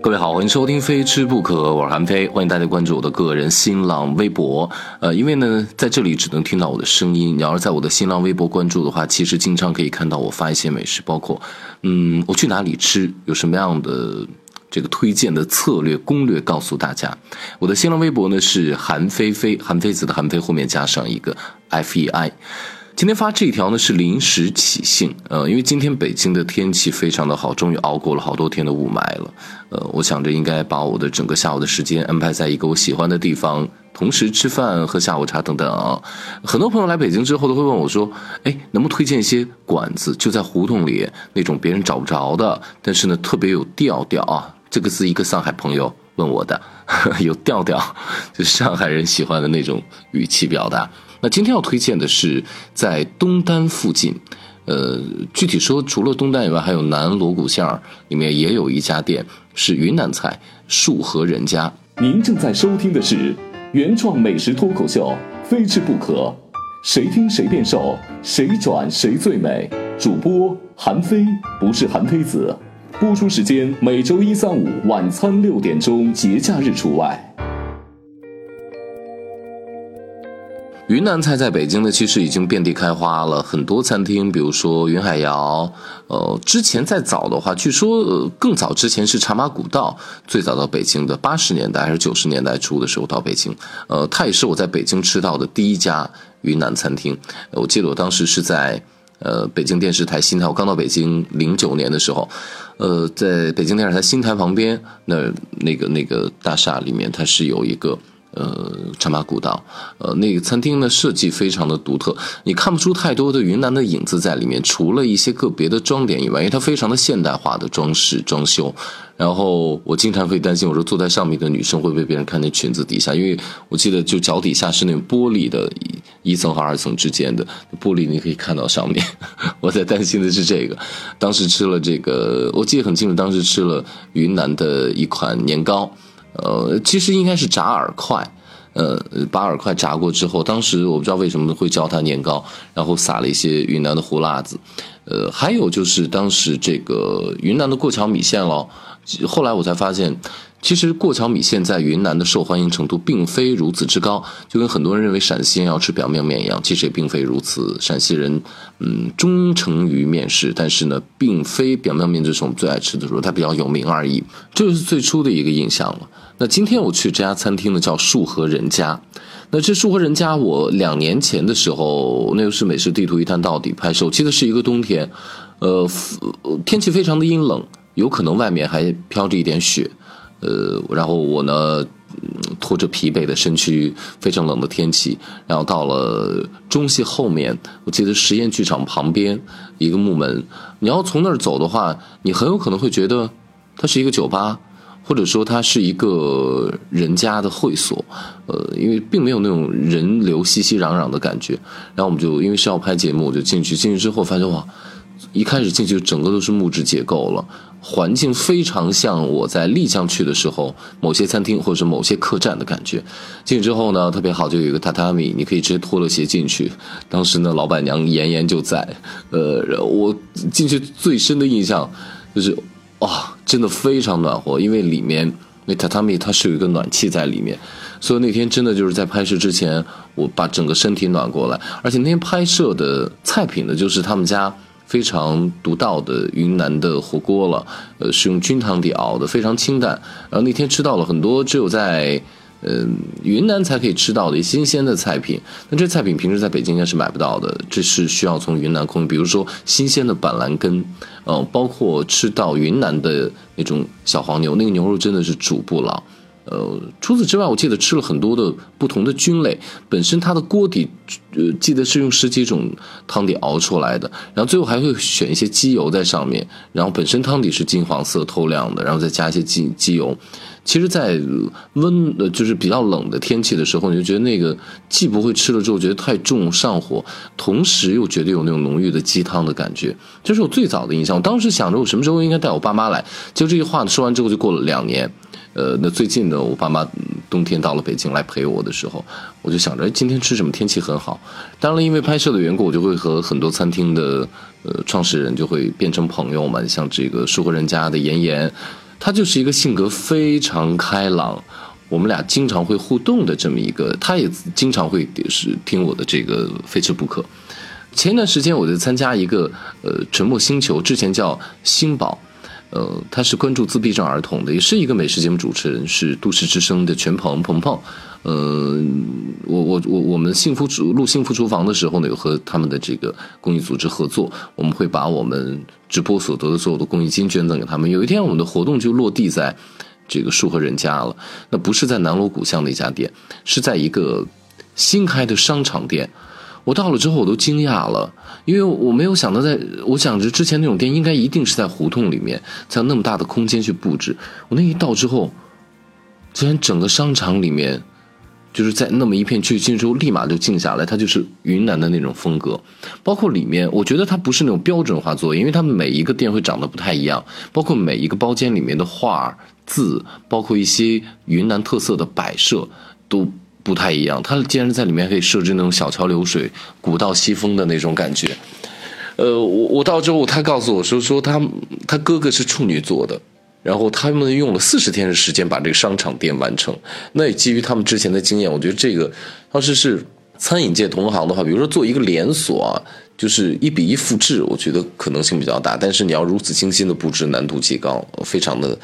各位好，欢迎收听《非吃不可》，我是韩飞，欢迎大家关注我的个人新浪微博。呃，因为呢，在这里只能听到我的声音。你要是在我的新浪微博关注的话，其实经常可以看到我发一些美食，包括，嗯，我去哪里吃，有什么样的这个推荐的策略攻略，告诉大家。我的新浪微博呢是韩飞飞，韩非子的韩飞后面加上一个 F E I。今天发这一条呢是临时起兴，呃，因为今天北京的天气非常的好，终于熬过了好多天的雾霾了，呃，我想着应该把我的整个下午的时间安排在一个我喜欢的地方，同时吃饭、喝下午茶等等。很多朋友来北京之后都会问我说，哎，能不能推荐一些馆子，就在胡同里那种别人找不着的，但是呢特别有调调啊。这个是一个上海朋友问我的，有调调，就上海人喜欢的那种语气表达。那今天要推荐的是在东单附近，呃，具体说除了东单以外，还有南锣鼓巷里面也有一家店，是云南菜树和人家。您正在收听的是原创美食脱口秀，非吃不可，谁听谁变瘦，谁转谁最美。主播韩非，不是韩非子。播出时间每周一、三、五晚餐六点钟，节假日除外。云南菜在北京呢，其实已经遍地开花了。很多餐厅，比如说云海肴，呃，之前再早的话，据说呃更早之前是茶马古道最早到北京的，八十年代还是九十年代初的时候到北京。呃，它也是我在北京吃到的第一家云南餐厅。我记得我当时是在呃北京电视台新台，我刚到北京零九年的时候，呃，在北京电视台新台旁边那那个那个大厦里面，它是有一个。呃，茶马古道，呃，那个餐厅的设计非常的独特，你看不出太多的云南的影子在里面，除了一些个别的装点以外，因为它非常的现代化的装饰装修。然后我经常会担心，我说坐在上面的女生会被别人看见裙子底下，因为我记得就脚底下是那种玻璃的，一层和二层之间的玻璃，你可以看到上面。我在担心的是这个。当时吃了这个，我记得很清楚，当时吃了云南的一款年糕。呃，其实应该是炸饵块，呃，把饵块炸过之后，当时我不知道为什么会叫它年糕，然后撒了一些云南的胡辣子，呃，还有就是当时这个云南的过桥米线咯，后来我才发现。其实过桥米线在云南的受欢迎程度并非如此之高，就跟很多人认为陕西人要吃表面面一样，其实也并非如此。陕西人，嗯，忠诚于面食，但是呢，并非表面面就是我们最爱吃的时候，它比较有名而已。这就是最初的一个印象了。那今天我去这家餐厅呢，叫树和人家。那这树和人家，我两年前的时候，那个是美食地图一探到底拍摄，我记得是一个冬天，呃，天气非常的阴冷，有可能外面还飘着一点雪。呃，然后我呢，拖着疲惫的身躯，非常冷的天气，然后到了中戏后面，我记得实验剧场旁边一个木门，你要从那儿走的话，你很有可能会觉得它是一个酒吧，或者说它是一个人家的会所，呃，因为并没有那种人流熙熙攘攘的感觉。然后我们就因为是要拍节目，我就进去，进去之后发现哇，一开始进去整个都是木质结构了。环境非常像我在丽江去的时候某些餐厅或者是某些客栈的感觉。进去之后呢，特别好，就有一个榻榻米，你可以直接脱了鞋进去。当时呢，老板娘妍妍就在。呃，我进去最深的印象就是，哇，真的非常暖和，因为里面那榻榻米它是有一个暖气在里面，所以那天真的就是在拍摄之前，我把整个身体暖过来。而且那天拍摄的菜品呢，就是他们家。非常独到的云南的火锅了，呃，是用菌汤底熬的，非常清淡。然后那天吃到了很多只有在，嗯，云南才可以吃到的新鲜的菜品。那这菜品平时在北京应该是买不到的，这是需要从云南空运。比如说新鲜的板蓝根，嗯，包括吃到云南的那种小黄牛，那个牛肉真的是煮不老。呃，除此之外，我记得吃了很多的不同的菌类，本身它的锅底，呃，记得是用十几种汤底熬出来的，然后最后还会选一些鸡油在上面，然后本身汤底是金黄色透亮的，然后再加一些鸡鸡油。其实，在温呃就是比较冷的天气的时候，你就觉得那个既不会吃了之后觉得太重上火，同时又觉得有那种浓郁的鸡汤的感觉，这是我最早的印象。我当时想着我什么时候应该带我爸妈来，就这句话说完之后就过了两年。呃，那最近呢，我爸妈冬天到了北京来陪我的时候，我就想着今天吃什么，天气很好。当然了，因为拍摄的缘故，我就会和很多餐厅的呃创始人就会变成朋友嘛，像这个舒和人家的妍妍，他就是一个性格非常开朗，我们俩经常会互动的这么一个，他也经常会是听我的这个非吃不可。前一段时间我在参加一个呃沉默星球，之前叫星宝。呃，他是关注自闭症儿童的，也是一个美食节目主持人，是都市之声的全鹏鹏鹏。呃，我我我我们幸福录幸福厨房的时候呢，有和他们的这个公益组织合作，我们会把我们直播所得的所有的公益金捐赠给他们。有一天，我们的活动就落地在这个树和人家了，那不是在南锣鼓巷的一家店，是在一个新开的商场店。我到了之后，我都惊讶了，因为我没有想到，在我想着之前那种店应该一定是在胡同里面，才有那么大的空间去布置。我那一到之后，竟然整个商场里面，就是在那么一片去进之后，立马就静下来。它就是云南的那种风格，包括里面，我觉得它不是那种标准化作业，因为它每一个店会长得不太一样，包括每一个包间里面的画字，包括一些云南特色的摆设都。不太一样，它竟然在里面可以设置那种小桥流水、古道西风的那种感觉。呃，我我到之后，他告诉我说，说他他哥哥是处女座的，然后他们用了四十天的时间把这个商场店完成。那也基于他们之前的经验，我觉得这个要是是餐饮界同行的话，比如说做一个连锁啊，就是一比一复制，我觉得可能性比较大。但是你要如此精心的布置，难度极高，非常的。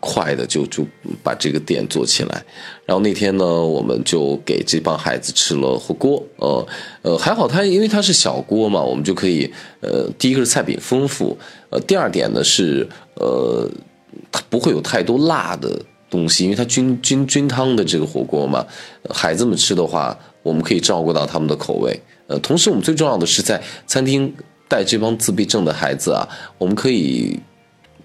快的就就把这个店做起来，然后那天呢，我们就给这帮孩子吃了火锅，呃呃，还好他因为他是小锅嘛，我们就可以，呃，第一个是菜品丰富，呃，第二点呢是，呃，它不会有太多辣的东西，因为它菌菌菌汤的这个火锅嘛，孩子们吃的话，我们可以照顾到他们的口味，呃，同时我们最重要的是在餐厅带这帮自闭症的孩子啊，我们可以。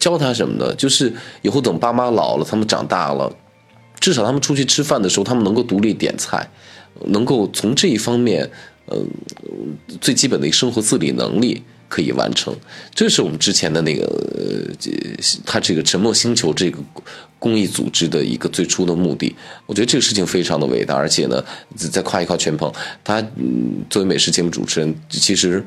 教他什么呢？就是以后等爸妈老了，他们长大了，至少他们出去吃饭的时候，他们能够独立点菜，能够从这一方面，呃，最基本的一个生活自理能力可以完成。这是我们之前的那个，呃，他这个沉默星球这个公益组织的一个最初的目的。我觉得这个事情非常的伟大，而且呢，再夸一夸全鹏，他嗯，作为美食节目主持人，其实。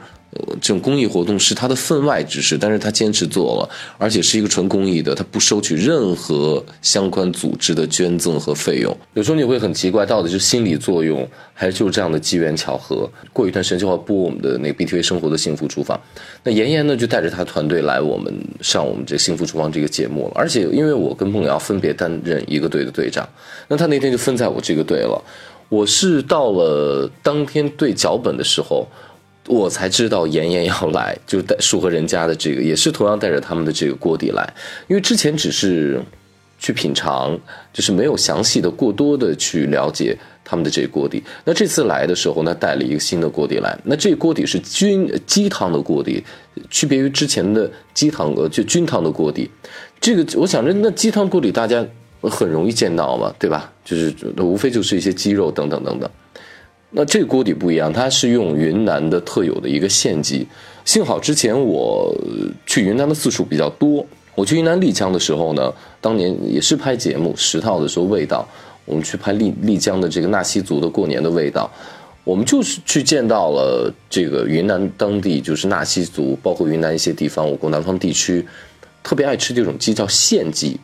这种公益活动是他的分外之事，但是他坚持做了，而且是一个纯公益的，他不收取任何相关组织的捐赠和费用。有时候你会很奇怪，到底是心理作用，还是就是这样的机缘巧合？过一段时间就要播我们的那个 BTV 生活的幸福厨房，那妍妍呢就带着他团队来我们上我们这幸福厨房这个节目了。而且因为我跟梦瑶分别担任一个队的队长，那他那天就分在我这个队了。我是到了当天对脚本的时候。我才知道妍妍要来，就带树和人家的这个，也是同样带着他们的这个锅底来，因为之前只是去品尝，就是没有详细的、过多的去了解他们的这个锅底。那这次来的时候，呢，带了一个新的锅底来，那这锅底是菌鸡汤的锅底，区别于之前的鸡汤呃就菌汤的锅底。这个我想着，那鸡汤锅底大家很容易见到嘛，对吧？就是无非就是一些鸡肉等等等等。那这锅底不一样，它是用云南的特有的一个县鸡。幸好之前我去云南的次数比较多，我去云南丽江的时候呢，当年也是拍节目十套的时候，味道，我们去拍丽丽江的这个纳西族的过年的味道，我们就是去见到了这个云南当地就是纳西族，包括云南一些地方，我国南方地区特别爱吃这种鸡叫县鸡，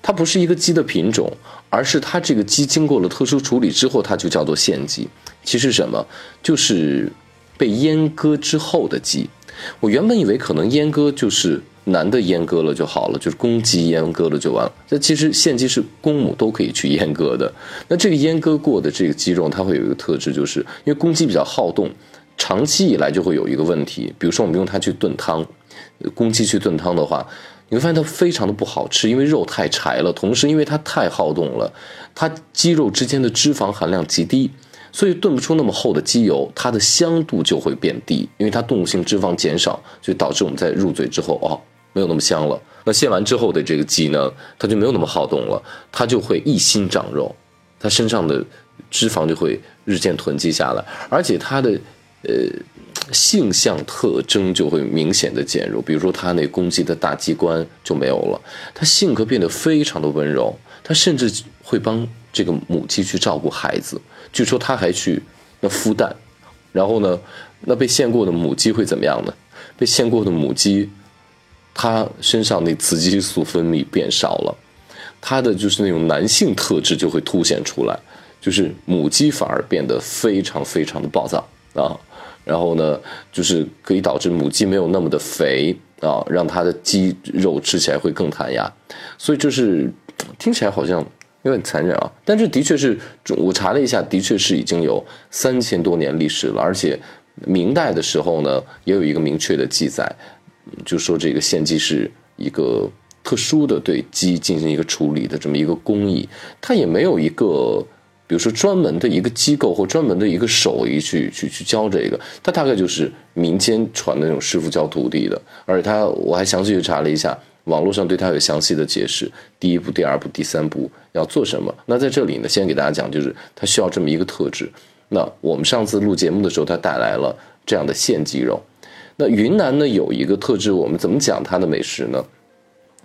它不是一个鸡的品种，而是它这个鸡经过了特殊处理之后，它就叫做县鸡。其实什么，就是被阉割之后的鸡。我原本以为可能阉割就是男的阉割了就好了，就是公鸡阉割了就完了。那其实现鸡是公母都可以去阉割的。那这个阉割过的这个鸡肉，它会有一个特质，就是因为公鸡比较好动，长期以来就会有一个问题。比如说我们用它去炖汤，公鸡去炖汤的话，你会发现它非常的不好吃，因为肉太柴了，同时因为它太好动了，它肌肉之间的脂肪含量极低。所以炖不出那么厚的鸡油，它的香度就会变低，因为它动物性脂肪减少，就导致我们在入嘴之后哦，没有那么香了。那卸完之后的这个鸡呢，它就没有那么好动了，它就会一心长肉，它身上的脂肪就会日渐囤积下来，而且它的呃性相特征就会明显的减弱，比如说它那公鸡的大鸡冠就没有了，它性格变得非常的温柔，它甚至会帮这个母鸡去照顾孩子。据说他还去那孵蛋，然后呢，那被献过的母鸡会怎么样呢？被献过的母鸡，它身上那雌激素分泌变少了，它的就是那种男性特质就会凸显出来，就是母鸡反而变得非常非常的暴躁啊，然后呢，就是可以导致母鸡没有那么的肥啊，让它的鸡肉吃起来会更弹牙，所以就是听起来好像有点残忍啊，但是的确是我查了一下，的确是已经有三千多年历史了，而且明代的时候呢，也有一个明确的记载。就说这个献祭是一个特殊的对鸡进行一个处理的这么一个工艺，它也没有一个，比如说专门的一个机构或专门的一个手艺去去去教这个，它大概就是民间传的那种师傅教徒弟的。而且他我还详细去查了一下，网络上对它有详细的解释，第一步、第二步、第三步要做什么。那在这里呢，先给大家讲，就是它需要这么一个特质。那我们上次录节目的时候，他带来了这样的现鸡肉。那云南呢有一个特质，我们怎么讲它的美食呢？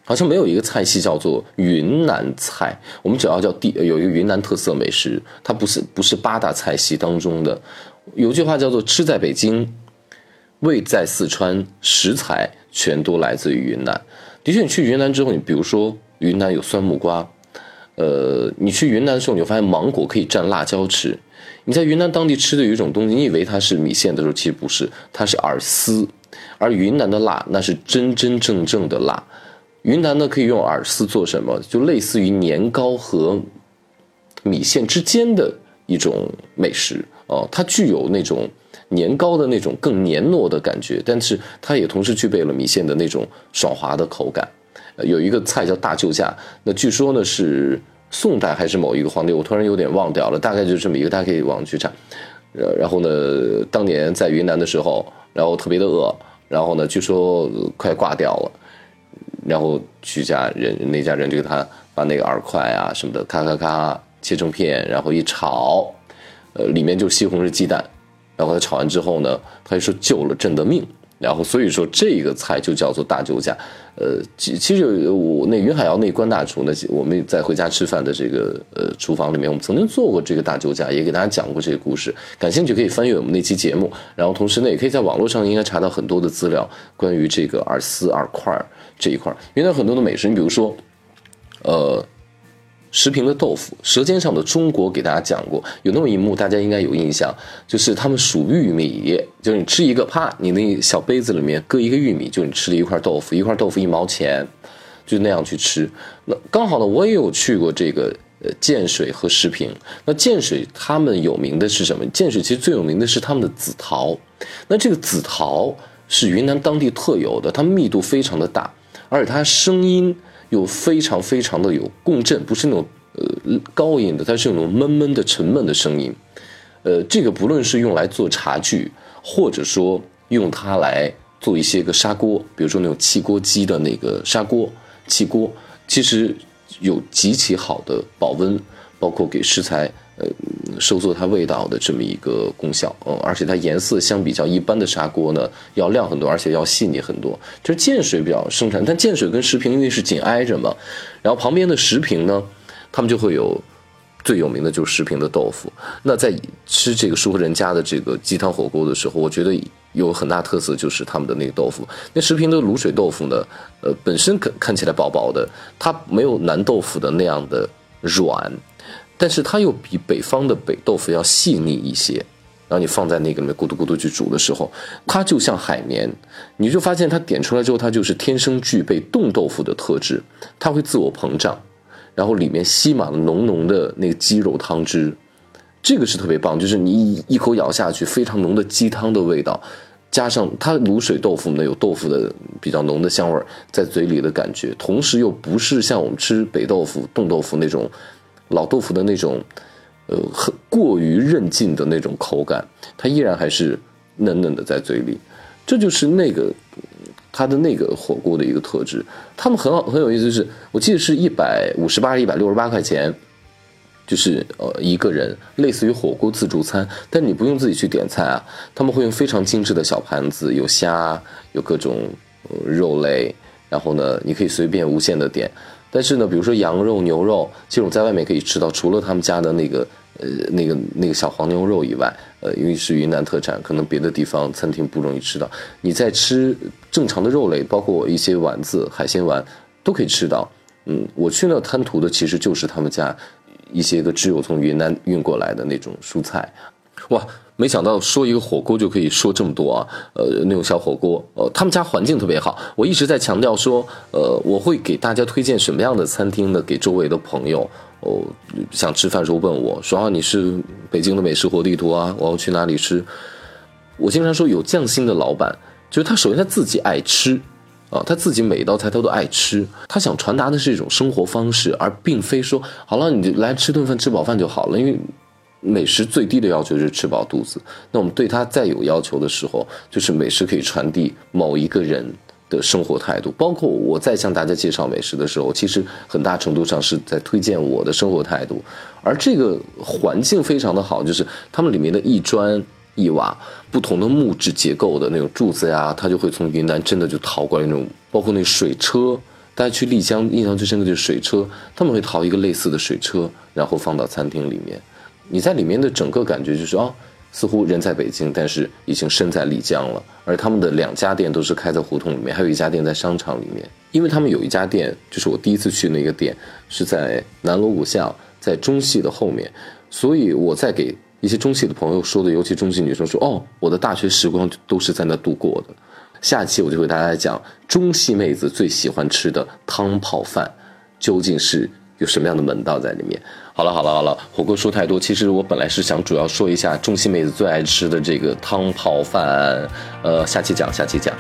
好像没有一个菜系叫做云南菜，我们主要叫地有一个云南特色美食，它不是不是八大菜系当中的。有句话叫做“吃在北京，味在四川，食材全都来自于云南”。的确，你去云南之后，你比如说云南有酸木瓜，呃，你去云南的时候，你就发现芒果可以蘸辣椒吃。你在云南当地吃的有一种东西，你以为它是米线的时候，其实不是，它是饵丝。而云南的辣，那是真真正正的辣。云南呢，可以用饵丝做什么？就类似于年糕和米线之间的一种美食哦。它具有那种年糕的那种更黏糯的感觉，但是它也同时具备了米线的那种爽滑的口感。有一个菜叫大救驾，那据说呢是。宋代还是某一个皇帝，我突然有点忘掉了，大概就是这么一个，大家可以网上去查。呃，然后呢，当年在云南的时候，然后特别的饿，然后呢，据说快挂掉了，然后徐家人那家人就给他把那个饵块啊什么的，咔咔咔切成片，然后一炒，呃，里面就西红柿鸡蛋，然后他炒完之后呢，他就说救了朕的命。然后，所以说这个菜就叫做大救驾。呃，其其实我那云海肴那关大厨呢，我们在回家吃饭的这个呃厨房里面，我们曾经做过这个大救驾，也给大家讲过这个故事。感兴趣可以翻阅我们那期节目。然后同时呢，也可以在网络上应该查到很多的资料，关于这个饵丝饵块这一块。云南很多的美食，你比如说，呃。石屏的豆腐，《舌尖上的中国》给大家讲过，有那么一幕，大家应该有印象，就是他们数玉米，就是你吃一个，啪，你那小杯子里面搁一个玉米，就你吃了一块豆腐，一块豆腐一毛钱，就那样去吃。那刚好呢，我也有去过这个呃建水和石屏。那建水他们有名的是什么？建水其实最有名的是他们的紫陶。那这个紫陶是云南当地特有的，它密度非常的大，而且它声音。又非常非常的有共振，不是那种呃高音的，它是那种闷闷的沉闷的声音。呃，这个不论是用来做茶具，或者说用它来做一些个砂锅，比如说那种汽锅鸡的那个砂锅、汽锅，其实有极其好的保温，包括给食材。呃，收缩它味道的这么一个功效，嗯，而且它颜色相比较一般的砂锅呢，要亮很多，而且要细腻很多。就是建水比较生产，但建水跟石屏因为是紧挨着嘛，然后旁边的石屏呢，他们就会有最有名的就是石屏的豆腐。那在吃这个舒和人家的这个鸡汤火锅的时候，我觉得有很大特色就是他们的那个豆腐。那石屏的卤水豆腐呢，呃，本身看看起来薄薄的，它没有南豆腐的那样的软。但是它又比北方的北豆腐要细腻一些，然后你放在那个里面咕嘟咕嘟去煮的时候，它就像海绵，你就发现它点出来之后，它就是天生具备冻豆腐的特质，它会自我膨胀，然后里面吸满了浓浓的那个鸡肉汤汁，这个是特别棒，就是你一口咬下去，非常浓的鸡汤的味道，加上它卤水豆腐呢有豆腐的比较浓的香味在嘴里的感觉，同时又不是像我们吃北豆腐、冻豆腐那种。老豆腐的那种，呃，很过于韧劲的那种口感，它依然还是嫩嫩的在嘴里，这就是那个它的那个火锅的一个特质。他们很好很有意思，是我记得是一百五十八、一百六十八块钱，就是呃一个人，类似于火锅自助餐，但你不用自己去点菜啊，他们会用非常精致的小盘子，有虾，有各种肉类，然后呢，你可以随便无限的点。但是呢，比如说羊肉、牛肉这种在外面可以吃到，除了他们家的那个呃那个那个小黄牛肉以外，呃，因为是云南特产，可能别的地方餐厅不容易吃到。你在吃正常的肉类，包括一些丸子、海鲜丸，都可以吃到。嗯，我去那贪图的其实就是他们家一些个只有从云南运过来的那种蔬菜。哇，没想到说一个火锅就可以说这么多啊！呃，那种小火锅，呃，他们家环境特别好。我一直在强调说，呃，我会给大家推荐什么样的餐厅呢？给周围的朋友，哦，想吃饭时候问我说啊，你是北京的美食活地图啊，我要去哪里吃？我经常说，有匠心的老板，就是他首先他自己爱吃，啊，他自己每一道菜他都爱吃，他想传达的是一种生活方式，而并非说好了你就来吃顿饭吃饱饭就好了，因为。美食最低的要求就是吃饱肚子。那我们对它再有要求的时候，就是美食可以传递某一个人的生活态度。包括我在向大家介绍美食的时候，其实很大程度上是在推荐我的生活态度。而这个环境非常的好，就是他们里面的一砖一瓦、不同的木质结构的那种柱子呀，它就会从云南真的就淘过来那种。包括那水车，大家去丽江印象最深的就是水车，他们会淘一个类似的水车，然后放到餐厅里面。你在里面的整个感觉就是哦，似乎人在北京，但是已经身在丽江了。而他们的两家店都是开在胡同里面，还有一家店在商场里面。因为他们有一家店，就是我第一次去那个店，是在南锣鼓巷，在中戏的后面。所以我在给一些中戏的朋友说的，尤其中戏女生说，哦，我的大学时光都是在那度过的。下期我就给大家讲中戏妹子最喜欢吃的汤泡饭，究竟是有什么样的门道在里面。好了好了好了，火锅说太多。其实我本来是想主要说一下中西妹子最爱吃的这个汤泡饭，呃，下期讲，下期讲。